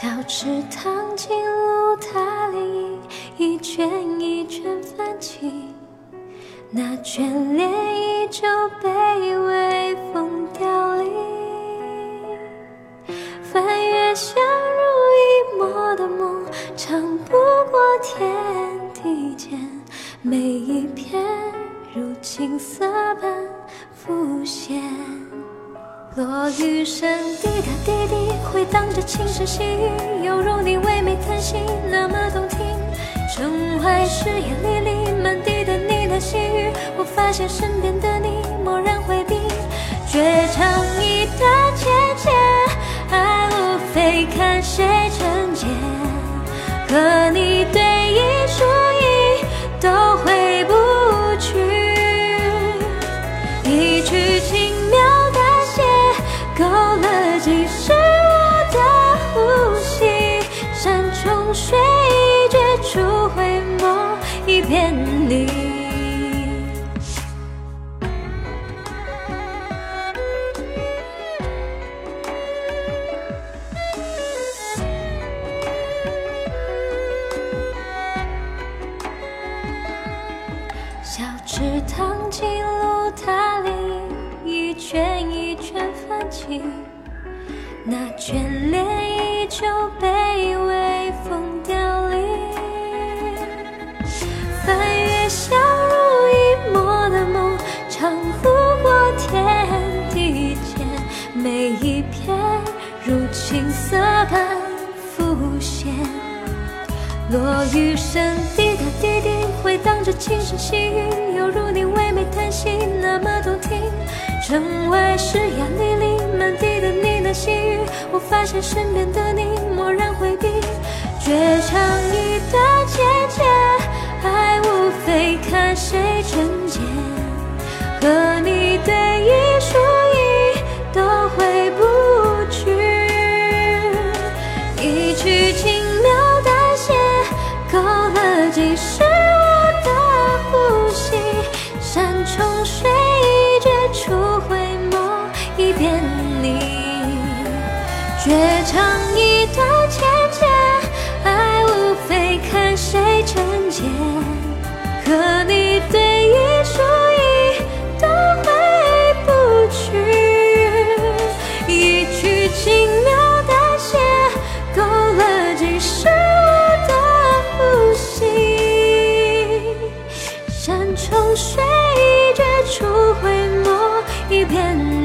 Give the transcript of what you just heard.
小池塘进入它涟漪，一圈一圈泛起，那眷恋依旧被微风凋零。翻越相濡以沫的梦，长不过天地间，每一片如青色般浮现。落雨声滴答滴滴，回荡着轻声细语，犹如你唯美叹息，那么动听。城外湿烟沥沥，满地的呢喃细语，我发现身边的你蓦然回避，绝唱一段芊芊，爱无非看谁成茧，池塘进入它涟漪，一圈一圈泛起，那眷恋依旧被微风凋零。翻越相濡以沫的梦，长路过天地间，每一片如青色般浮现。落雨声滴答滴滴，回荡着轻声细语，犹如你唯美叹息，那么动听。城外湿烟沥沥，满地的呢喃细语，我发现身边的你漠然回避，一片